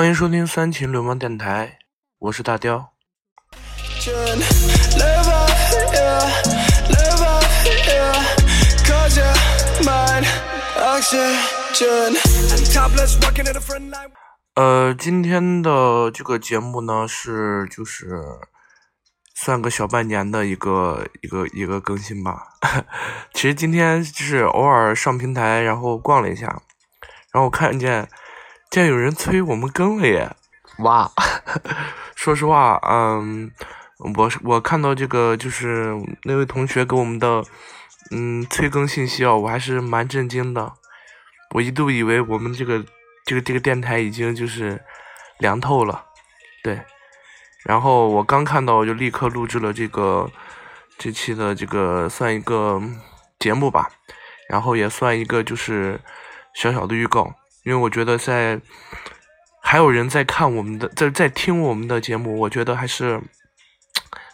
欢迎收听三秦流氓电台，我是大雕。呃，今天的这个节目呢，是就是算个小半年的一个一个一个更新吧。其实今天就是偶尔上平台，然后逛了一下，然后我看见竟然有人催我们更了耶！哇，说实话，嗯，我我看到这个就是那位同学给我们的嗯催更信息哦，我还是蛮震惊的。我一度以为我们这个这个这个电台已经就是凉透了，对。然后我刚看到，我就立刻录制了这个这期的这个算一个节目吧，然后也算一个就是小小的预告，因为我觉得在还有人在看我们的在在听我们的节目，我觉得还是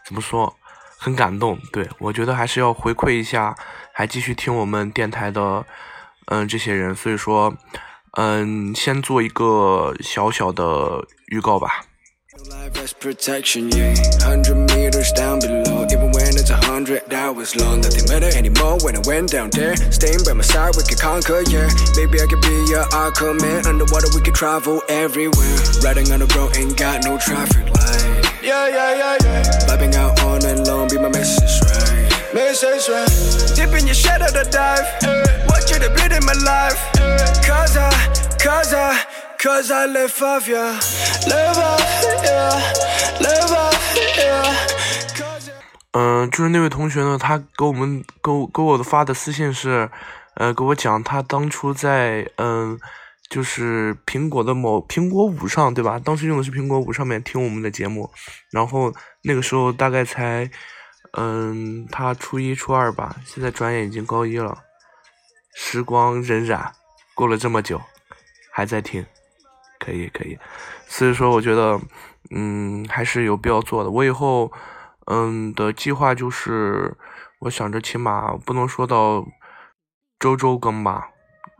怎么说很感动。对我觉得还是要回馈一下，还继续听我们电台的。嗯，这些人，所以说，嗯，先做一个小小的预告吧。was long, nothing mattered anymore when I went down there. Staying by my side, we could conquer, yeah. Maybe I could be your Aquaman. Underwater, we could travel everywhere. Riding on the road, ain't got no traffic light. Yeah, yeah, yeah, yeah. Vibing out on and long, be my message, right? Message, right? Dip in your shadow to dive. Yeah. Watch you the bleed in my life. Yeah. Cause I, cause I, cause I live off, yeah. Live off, yeah. 嗯，就是那位同学呢，他给我们给给我的发的私信是，呃，给我讲他当初在嗯，就是苹果的某苹果五上，对吧？当时用的是苹果五上面听我们的节目，然后那个时候大概才，嗯，他初一初二吧，现在转眼已经高一了，时光荏苒，过了这么久，还在听。可以可以，所以说我觉得，嗯，还是有必要做的。我以后，嗯的计划就是，我想着起码不能说到周周更吧，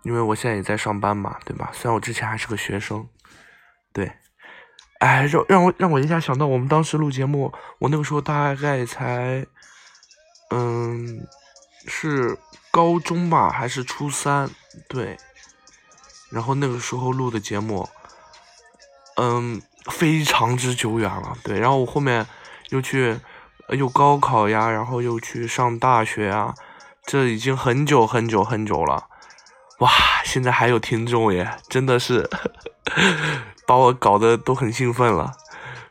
因为我现在也在上班嘛，对吧？虽然我之前还是个学生，对，哎，让让我让我一下想到我们当时录节目，我那个时候大概才，嗯，是高中吧，还是初三？对，然后那个时候录的节目。嗯，非常之久远了，对。然后我后面又去又高考呀，然后又去上大学啊，这已经很久很久很久了。哇，现在还有听众耶，真的是 把我搞得都很兴奋了。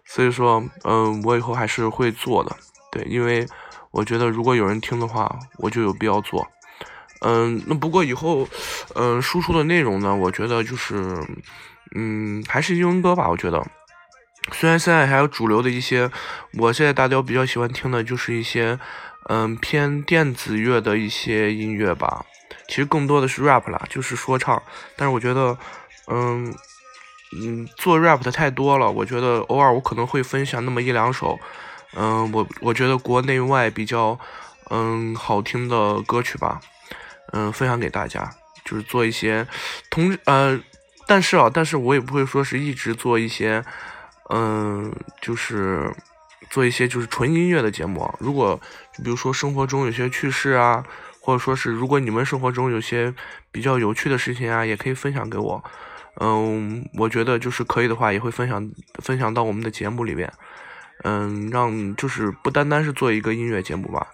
所以说，嗯，我以后还是会做的，对，因为我觉得如果有人听的话，我就有必要做。嗯，那不过以后，嗯，输出的内容呢，我觉得就是。嗯，还是英文歌吧，我觉得。虽然现在还有主流的一些，我现在大雕比较喜欢听的就是一些，嗯，偏电子乐的一些音乐吧。其实更多的是 rap 啦，就是说唱。但是我觉得，嗯嗯，做 rap 的太多了。我觉得偶尔我可能会分享那么一两首，嗯，我我觉得国内外比较，嗯，好听的歌曲吧，嗯，分享给大家，就是做一些同，呃。但是啊，但是我也不会说是一直做一些，嗯，就是做一些就是纯音乐的节目。如果比如说生活中有些趣事啊，或者说是如果你们生活中有些比较有趣的事情啊，也可以分享给我。嗯，我觉得就是可以的话，也会分享分享到我们的节目里面。嗯，让就是不单单是做一个音乐节目吧。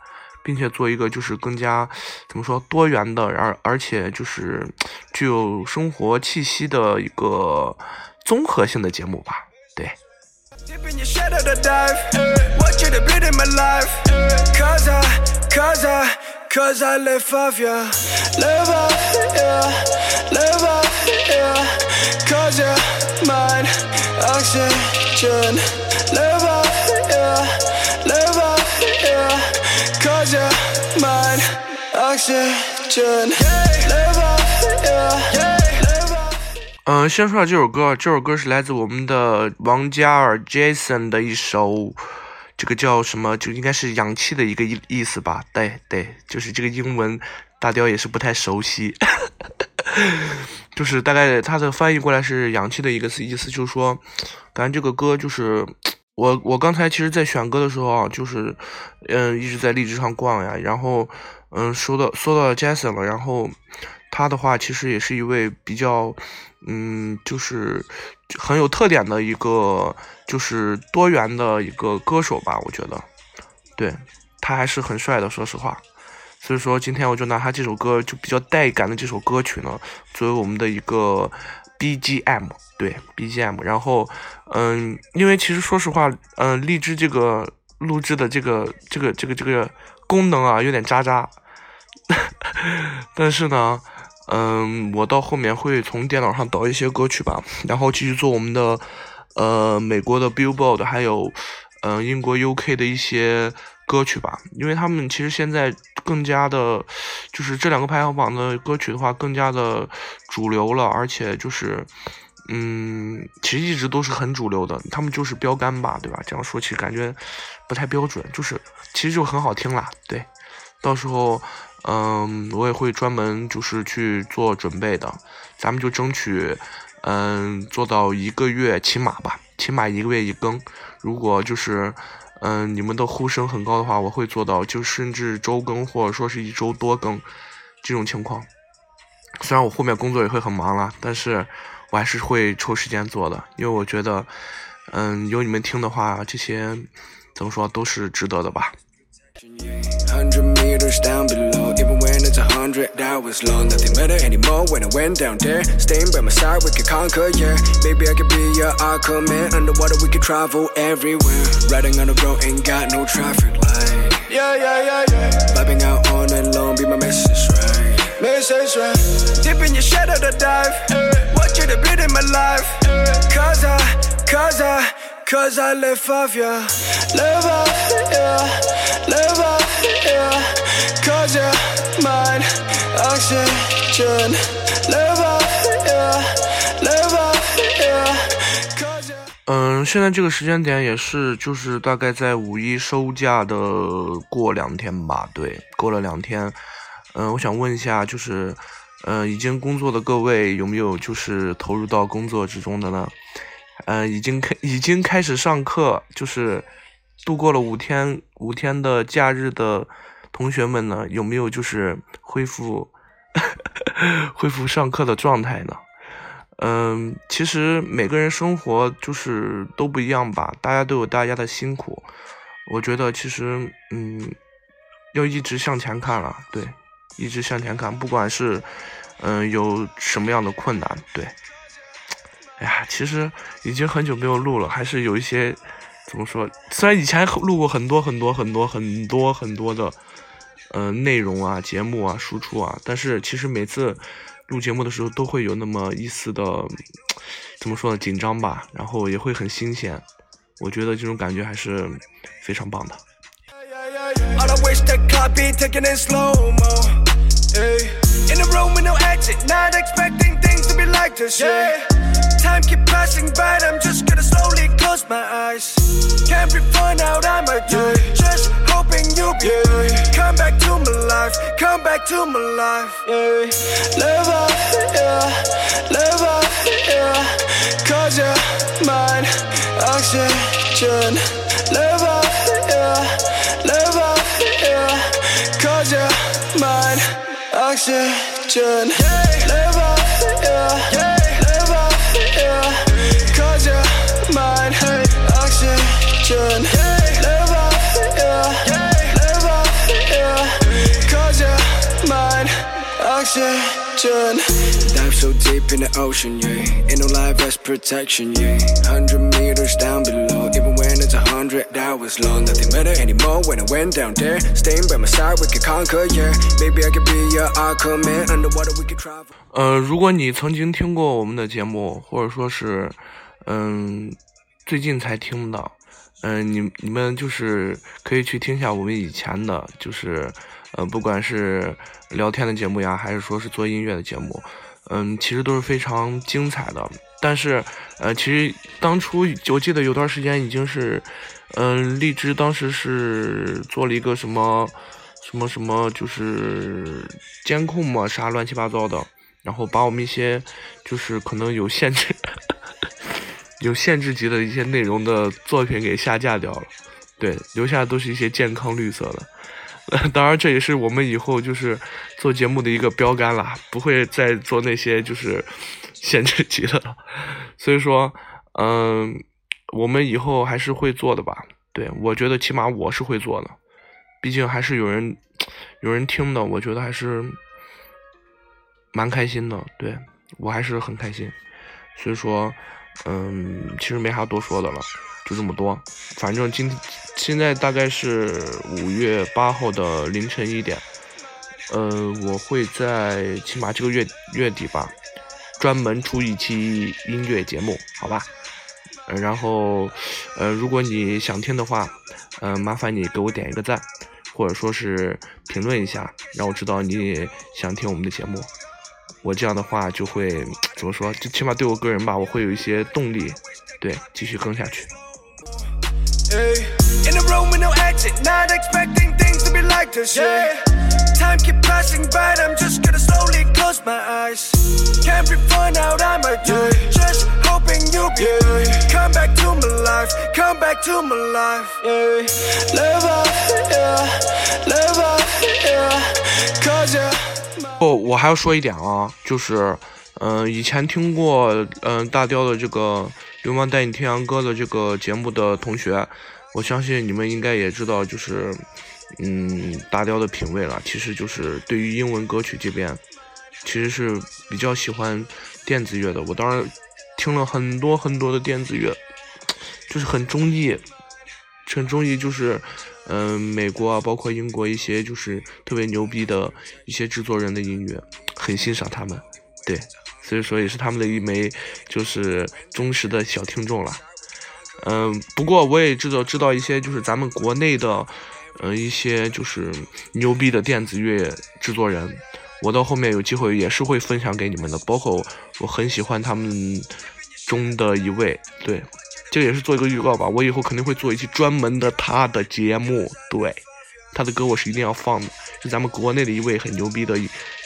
并且做一个就是更加怎么说多元的，而而且就是具有生活气息的一个综合性的节目吧。对。Dip in your shadow to dive. Watch you the blood in my life. Cause I, cause I, cause I live off ya. Live off, yeah. Live off, yeah. Cause you're mine. Oxygen. Live off, yeah. Live off, yeah. Cause you're mine. Oxygen. Live off, yeah. 嗯，先说下这首歌，这首歌是来自我们的王嘉尔 Jason 的一首，这个叫什么？就应该是氧气的一个意意思吧？对对，就是这个英文，大雕也是不太熟悉。就是大概它的翻译过来是氧气的一个意思，就是说，感觉这个歌就是我我刚才其实，在选歌的时候啊，就是嗯一直在荔枝上逛呀，然后嗯搜到搜到 Jason 了，然后他的话其实也是一位比较嗯就是很有特点的一个就是多元的一个歌手吧，我觉得，对他还是很帅的，说实话。所以说，今天我就拿他这首歌就比较带感的这首歌曲呢，作为我们的一个 BGM，对 BGM。然后，嗯，因为其实说实话，嗯，荔枝这个录制的这个这个这个这个功能啊，有点渣渣。但是呢，嗯，我到后面会从电脑上导一些歌曲吧，然后继续做我们的呃美国的 Billboard，还有嗯英国 UK 的一些。歌曲吧，因为他们其实现在更加的，就是这两个排行榜的歌曲的话，更加的主流了，而且就是，嗯，其实一直都是很主流的，他们就是标杆吧，对吧？这样说其实感觉不太标准，就是其实就很好听啦，对。到时候，嗯，我也会专门就是去做准备的，咱们就争取，嗯，做到一个月起码吧，起码一个月一更，如果就是。嗯，你们的呼声很高的话，我会做到，就甚至周更或者说是一周多更这种情况。虽然我后面工作也会很忙了，但是我还是会抽时间做的，因为我觉得，嗯，有你们听的话，这些怎么说都是值得的吧。It's a hundred hours long. Nothing matter anymore when I went down there. Staying by my side, we could conquer, yeah. Maybe I could be your Aquaman. Underwater, we could travel everywhere. Riding on the road, ain't got no traffic light. Yeah, yeah, yeah, yeah. Vibing out on night long, be my message, right? Message, right? Dip in your shadow to dive. Want you to be in my life. Cause I, cause I, cause I live off, yeah. Live off, yeah. Live off, yeah. 嗯，现在这个时间点也是，就是大概在五一收假的过两天吧。对，过了两天。嗯，我想问一下，就是，嗯，已经工作的各位有没有就是投入到工作之中的呢？嗯，已经开已经开始上课，就是度过了五天五天的假日的。同学们呢，有没有就是恢复 恢复上课的状态呢？嗯，其实每个人生活就是都不一样吧，大家都有大家的辛苦。我觉得其实，嗯，要一直向前看了，对，一直向前看，不管是嗯有什么样的困难，对。哎呀，其实已经很久没有录了，还是有一些怎么说？虽然以前录过很多很多很多很多很多的。呃，内容啊，节目啊，输出啊，但是其实每次录节目的时候都会有那么一丝的，怎么说呢，紧张吧，然后也会很新鲜，我觉得这种感觉还是非常棒的。Time keep passing by, I'm just gonna slowly close my eyes. Can't be fun out, I'm a yeah. Just hoping you'll be yeah. Come back to my life, come back to my life. Yeah. Live up, yeah. Live up, yeah. Cause you're mine, oxygen. Live up, yeah. Live up, yeah. Cause you're mine, oxygen. Live up, yeah. yeah. 呃，如果你曾经听过我们的节目，或者说是，嗯，最近才听的， 嗯，你你们就是可以去听一下我们以前的，就是。呃，不管是聊天的节目呀，还是说是做音乐的节目，嗯，其实都是非常精彩的。但是，呃，其实当初我记得有段时间已经是，嗯，荔枝当时是做了一个什么什么什么，就是监控嘛，啥乱七八糟的。然后把我们一些就是可能有限制、有限制级的一些内容的作品给下架掉了，对，留下的都是一些健康绿色的。当然，这也是我们以后就是做节目的一个标杆啦，不会再做那些就是限制级的了。所以说，嗯，我们以后还是会做的吧。对我觉得起码我是会做的，毕竟还是有人有人听的，我觉得还是蛮开心的。对我还是很开心。所以说，嗯，其实没啥多说的了。就这么多，反正今现在大概是五月八号的凌晨一点，呃，我会在起码这个月月底吧，专门出一期音乐节目，好吧？然后，呃，如果你想听的话，嗯，麻烦你给我点一个赞，或者说是评论一下，让我知道你想听我们的节目，我这样的话就会怎么说，就起码对我个人吧，我会有一些动力，对，继续更下去。不，我还要说一点啊，就是。嗯、以前听过，嗯、大雕的这个《流氓带你听洋歌》的这个节目的同学，我相信你们应该也知道，就是，嗯，大雕的品味了。其实就是对于英文歌曲这边，其实是比较喜欢电子乐的。我当然听了很多很多的电子乐，就是很中意，很中意，就是，嗯，美国啊，包括英国一些就是特别牛逼的一些制作人的音乐，很欣赏他们，对。所以说也是他们的一枚就是忠实的小听众了，嗯，不过我也知道知道一些就是咱们国内的，嗯，一些就是牛逼的电子乐制作人，我到后面有机会也是会分享给你们的，包括我很喜欢他们中的一位，对，这个也是做一个预告吧，我以后肯定会做一期专门的他的节目，对，他的歌我是一定要放的，是咱们国内的一位很牛逼的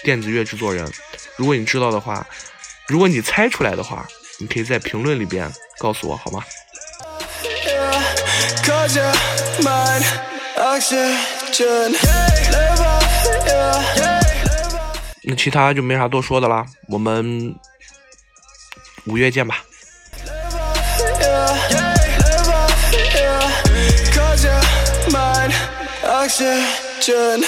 电子乐制作人，如果你知道的话。如果你猜出来的话，你可以在评论里边告诉我，好吗？那其他就没啥多说的啦，我们五月见吧。oxygen